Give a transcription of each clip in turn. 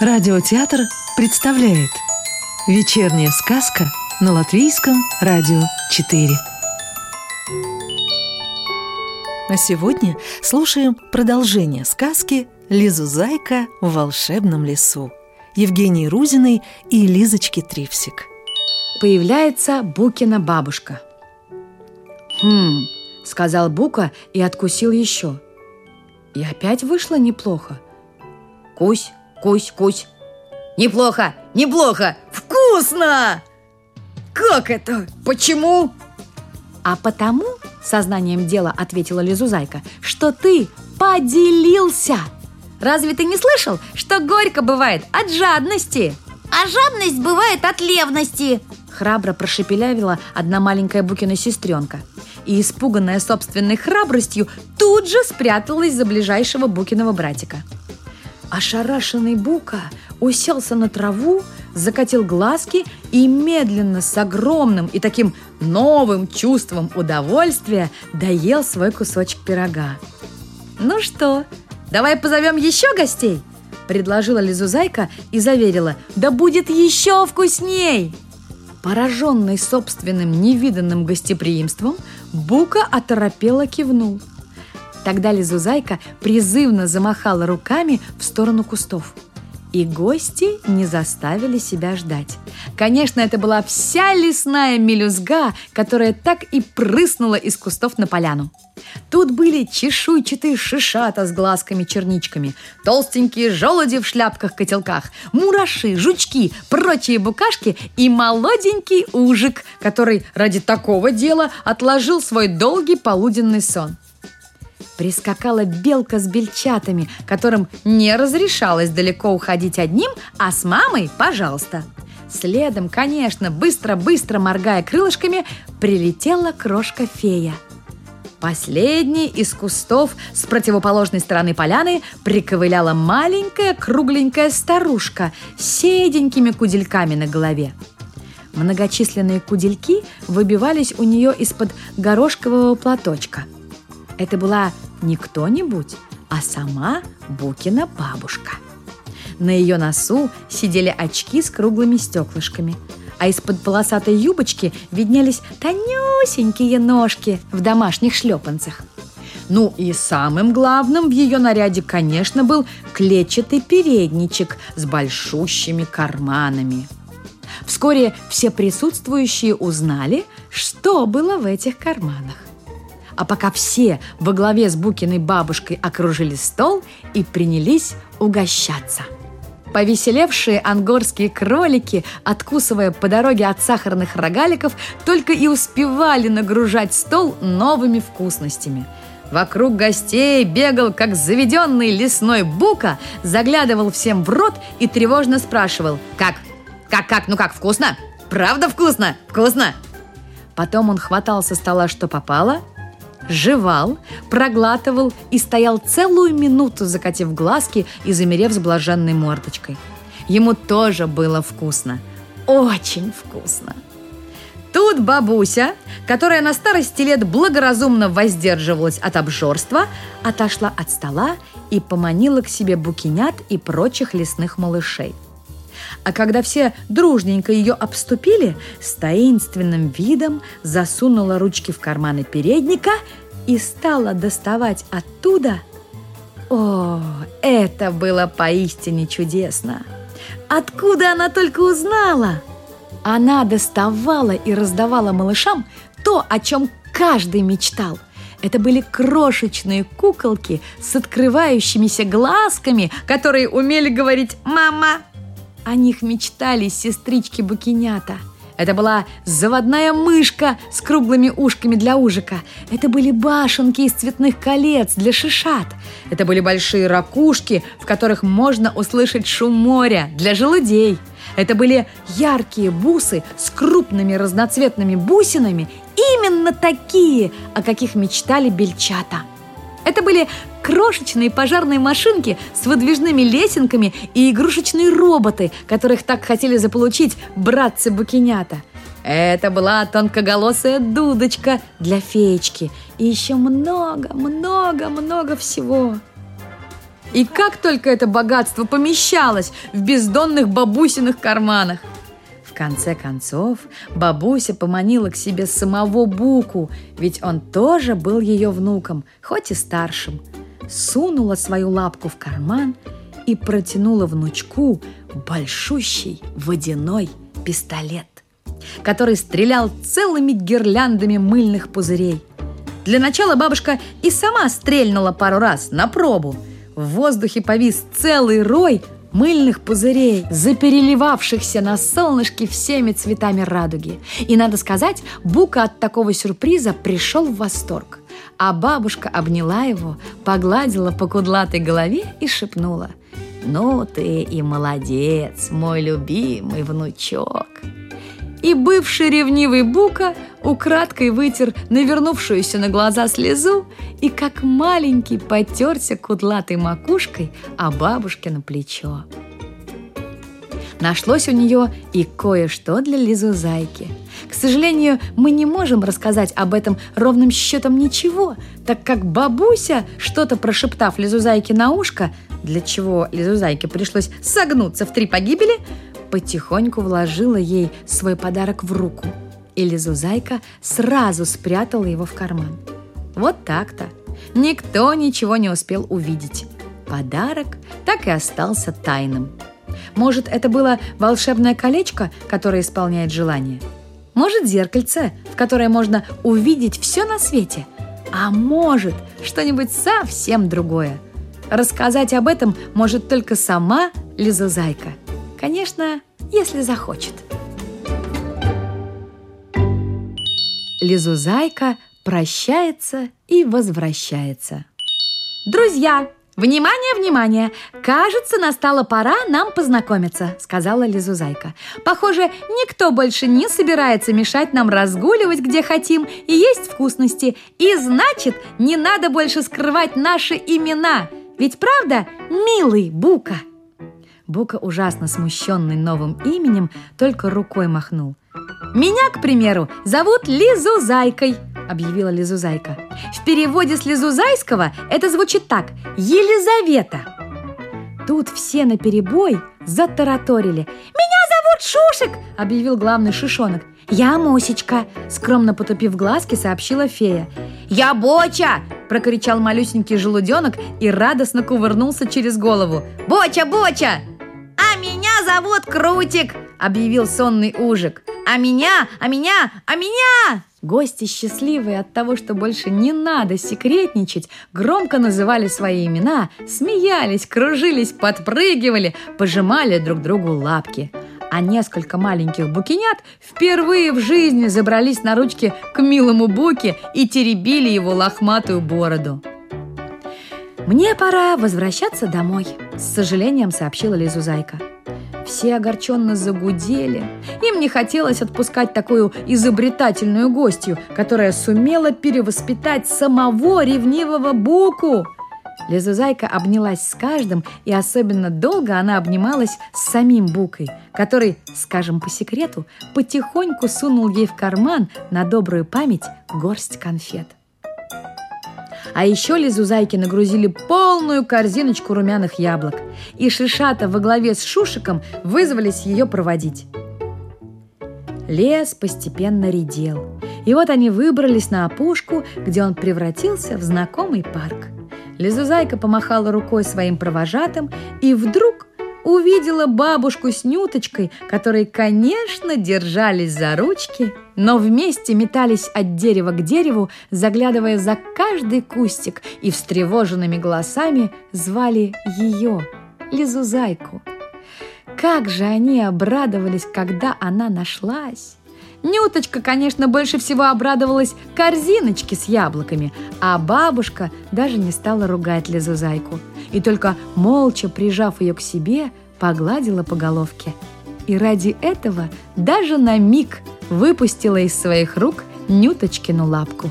Радиотеатр представляет Вечерняя сказка на Латвийском радио 4 А сегодня слушаем продолжение сказки «Лизу Зайка в волшебном лесу» Евгении Рузиной и Лизочки Трипсик Появляется Букина бабушка. «Хм», — сказал Бука и откусил еще. И опять вышло неплохо. «Кусь, Кусь, кусь. Неплохо, неплохо, вкусно! Как это? Почему? А потому, сознанием дела ответила Лизузайка, что ты поделился. Разве ты не слышал, что горько бывает от жадности? А жадность бывает от левности Храбро прошепелявила одна маленькая Букина сестренка и, испуганная собственной храбростью, тут же спряталась за ближайшего Букиного братика. Ошарашенный Бука уселся на траву, закатил глазки и медленно, с огромным и таким новым чувством удовольствия доел свой кусочек пирога. «Ну что, давай позовем еще гостей?» предложила Лизузайка и заверила, «Да будет еще вкусней!» Пораженный собственным невиданным гостеприимством, Бука оторопело кивнул – Тогда Лизузайка призывно замахала руками в сторону кустов. И гости не заставили себя ждать. Конечно, это была вся лесная мелюзга, которая так и прыснула из кустов на поляну. Тут были чешуйчатые шишата с глазками-черничками, толстенькие желуди в шляпках-котелках, мураши, жучки, прочие букашки и молоденький ужик, который ради такого дела отложил свой долгий полуденный сон – Прискакала белка с бельчатами, которым не разрешалось далеко уходить одним, а с мамой – пожалуйста. Следом, конечно, быстро-быстро моргая крылышками, прилетела крошка-фея. Последней из кустов с противоположной стороны поляны приковыляла маленькая кругленькая старушка с седенькими кудельками на голове. Многочисленные кудельки выбивались у нее из-под горошкового платочка. Это была не кто-нибудь, а сама Букина бабушка. На ее носу сидели очки с круглыми стеклышками, а из-под полосатой юбочки виднелись тонюсенькие ножки в домашних шлепанцах. Ну и самым главным в ее наряде, конечно, был клетчатый передничек с большущими карманами. Вскоре все присутствующие узнали, что было в этих карманах. А пока все во главе с Букиной бабушкой окружили стол и принялись угощаться. Повеселевшие ангорские кролики, откусывая по дороге от сахарных рогаликов, только и успевали нагружать стол новыми вкусностями. Вокруг гостей бегал, как заведенный лесной бука, заглядывал всем в рот и тревожно спрашивал «Как? Как, как? Ну как, вкусно? Правда вкусно? Вкусно?» Потом он хватал со стола, что попало – жевал, проглатывал и стоял целую минуту, закатив глазки и замерев с блаженной мордочкой. Ему тоже было вкусно. Очень вкусно. Тут бабуся, которая на старости лет благоразумно воздерживалась от обжорства, отошла от стола и поманила к себе букинят и прочих лесных малышей – а когда все дружненько ее обступили, с таинственным видом засунула ручки в карманы передника и стала доставать оттуда... О, это было поистине чудесно! Откуда она только узнала? Она доставала и раздавала малышам то, о чем каждый мечтал. Это были крошечные куколки с открывающимися глазками, которые умели говорить «мама», о них мечтали сестрички Букинята. Это была заводная мышка с круглыми ушками для ужика. Это были башенки из цветных колец для шишат. Это были большие ракушки, в которых можно услышать шум моря для желудей. Это были яркие бусы с крупными разноцветными бусинами, именно такие, о каких мечтали бельчата. Это были крошечные пожарные машинки с выдвижными лесенками и игрушечные роботы, которых так хотели заполучить братцы-букинята. Это была тонкоголосая дудочка для феечки и еще много-много-много всего. И как только это богатство помещалось в бездонных бабусиных карманах. Конце концов, бабуся поманила к себе самого Буку, ведь он тоже был ее внуком, хоть и старшим. Сунула свою лапку в карман и протянула внучку большущий водяной пистолет, который стрелял целыми гирляндами мыльных пузырей. Для начала бабушка и сама стрельнула пару раз на пробу. В воздухе повис целый рой мыльных пузырей, запереливавшихся на солнышке всеми цветами радуги. И, надо сказать, Бука от такого сюрприза пришел в восторг. А бабушка обняла его, погладила по кудлатой голове и шепнула – «Ну ты и молодец, мой любимый внучок!» И бывший ревнивый Бука украдкой вытер навернувшуюся на глаза слезу и как маленький потерся кудлатой макушкой о бабушке плечо. Нашлось у нее и кое-что для Лизузайки. К сожалению, мы не можем рассказать об этом ровным счетом ничего, так как бабуся, что-то прошептав Лизузайке на ушко, для чего Лизузайке пришлось согнуться в три погибели, потихоньку вложила ей свой подарок в руку. И Лизузайка сразу спрятала его в карман. Вот так-то. Никто ничего не успел увидеть. Подарок так и остался тайным. Может, это было волшебное колечко, которое исполняет желание? Может, зеркальце, в которое можно увидеть все на свете? А может, что-нибудь совсем другое – Рассказать об этом может только сама Лиза-зайка. Конечно, если захочет. Лизузайка прощается и возвращается. Друзья, «Внимание, внимание! Кажется, настала пора нам познакомиться», — сказала Лизузайка. «Похоже, никто больше не собирается мешать нам разгуливать, где хотим, и есть вкусности. И значит, не надо больше скрывать наши имена. Ведь правда, милый Бука?» Бука, ужасно смущенный новым именем, только рукой махнул. «Меня, к примеру, зовут Лизу Зайкой», — объявила Лизу Зайка. В переводе с Лизузайского это звучит так «Елизавета». Тут все наперебой затараторили. «Меня зовут Шушек!» – объявил главный шишонок. «Я Мусечка!» – скромно потупив глазки, сообщила фея. «Я Боча!» – прокричал малюсенький желуденок и радостно кувырнулся через голову. «Боча, Боча!» «А меня зовут Крутик!» – объявил сонный ужик. «А меня, а меня, а меня!» Гости, счастливые от того, что больше не надо секретничать, громко называли свои имена, смеялись, кружились, подпрыгивали, пожимали друг другу лапки – а несколько маленьких букинят впервые в жизни забрались на ручки к милому Буке и теребили его лохматую бороду. «Мне пора возвращаться домой», – с сожалением сообщила Лизузайка. Все огорченно загудели. Им не хотелось отпускать такую изобретательную гостью, которая сумела перевоспитать самого ревнивого Буку – Лизузайка обнялась с каждым, и особенно долго она обнималась с самим Букой, который, скажем по секрету, потихоньку сунул ей в карман на добрую память горсть конфет. А еще Лизузайки нагрузили полную корзиночку румяных яблок, и Шишата во главе с Шушиком вызвались ее проводить. Лес постепенно редел, и вот они выбрались на опушку, где он превратился в знакомый парк – Лизузайка помахала рукой своим провожатым и вдруг увидела бабушку с Нюточкой, которые, конечно, держались за ручки, но вместе метались от дерева к дереву, заглядывая за каждый кустик и встревоженными голосами звали ее, Лизузайку. Как же они обрадовались, когда она нашлась! Нюточка, конечно, больше всего обрадовалась корзиночке с яблоками, а бабушка даже не стала ругать Лизузайку и только молча прижав ее к себе, погладила по головке. И ради этого даже на миг выпустила из своих рук Нюточкину лапку.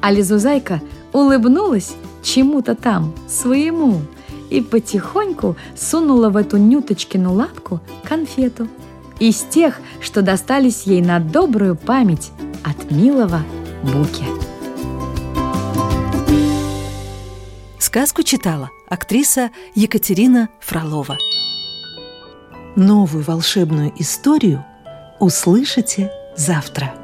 А Лизузайка улыбнулась чему-то там, своему, и потихоньку сунула в эту Нюточкину лапку конфету – из тех, что достались ей на добрую память от милого Буки. Сказку читала актриса Екатерина Фролова. Новую волшебную историю услышите завтра.